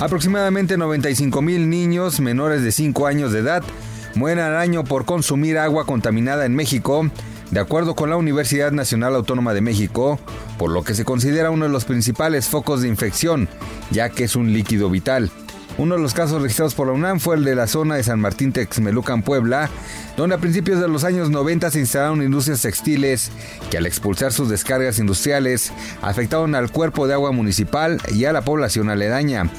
Aproximadamente 95 mil niños menores de 5 años de edad mueren al año por consumir agua contaminada en México, de acuerdo con la Universidad Nacional Autónoma de México, por lo que se considera uno de los principales focos de infección, ya que es un líquido vital. Uno de los casos registrados por la UNAM fue el de la zona de San Martín Texmelucan, Puebla, donde a principios de los años 90 se instalaron industrias textiles que al expulsar sus descargas industriales afectaron al cuerpo de agua municipal y a la población aledaña.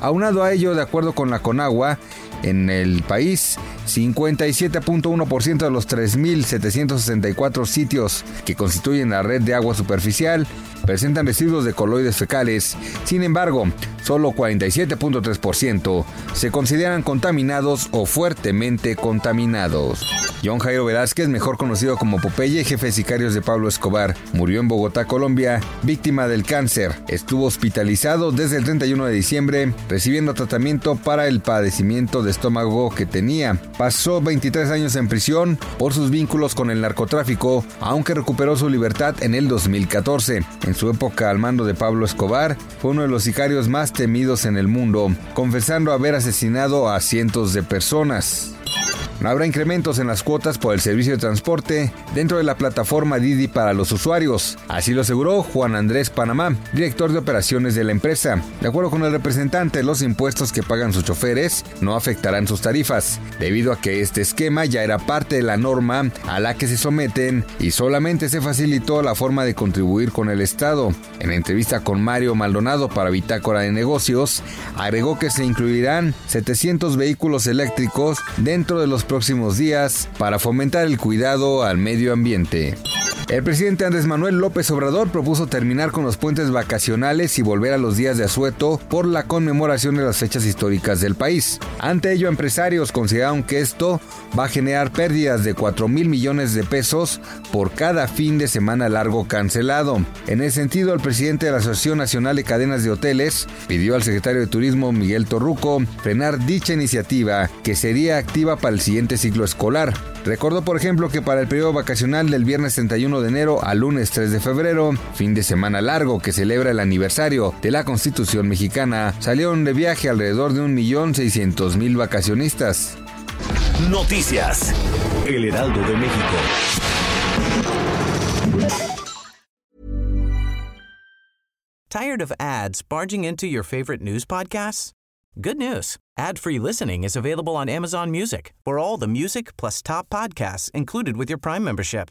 Aunado a ello, de acuerdo con la Conagua, en el país, 57.1% de los 3.764 sitios que constituyen la red de agua superficial presentan residuos de coloides fecales. Sin embargo, solo 47.3% se consideran contaminados o fuertemente contaminados. John Jairo Velázquez, mejor conocido como Popeye, jefe de sicarios de Pablo Escobar, murió en Bogotá, Colombia, víctima del cáncer. Estuvo hospitalizado desde el 31 de diciembre, recibiendo tratamiento para el padecimiento de estómago que tenía. Pasó 23 años en prisión por sus vínculos con el narcotráfico, aunque recuperó su libertad en el 2014. En su época al mando de Pablo Escobar, fue uno de los sicarios más temidos en el mundo, confesando haber asesinado a cientos de personas. No habrá incrementos en las cuotas por el servicio de transporte dentro de la plataforma Didi para los usuarios. Así lo aseguró Juan Andrés Panamá, director de operaciones de la empresa. De acuerdo con el representante, los impuestos que pagan sus choferes no afectarán sus tarifas, debido a que este esquema ya era parte de la norma a la que se someten y solamente se facilitó la forma de contribuir con el Estado. En entrevista con Mario Maldonado para Bitácora de Negocios, agregó que se incluirán 700 vehículos eléctricos dentro de los próximos días para fomentar el cuidado al medio ambiente. El presidente Andrés Manuel López Obrador propuso terminar con los puentes vacacionales y volver a los días de asueto por la conmemoración de las fechas históricas del país. Ante ello, empresarios consideraron que esto va a generar pérdidas de 4 mil millones de pesos por cada fin de semana largo cancelado. En ese sentido, el presidente de la Asociación Nacional de Cadenas de Hoteles pidió al secretario de Turismo Miguel Torruco frenar dicha iniciativa que sería activa para el siguiente ciclo escolar. Recordó, por ejemplo, que para el periodo vacacional del viernes 31 de enero al lunes 3 de febrero, fin de semana largo que celebra el aniversario de la Constitución mexicana, salieron de viaje alrededor de 1.600.000 vacacionistas. Noticias. El Heraldo de México. Tired of ads barging into your favorite news podcasts? Good news. Ad-free listening is available on Amazon Music for all the music plus top podcasts included with your Prime membership.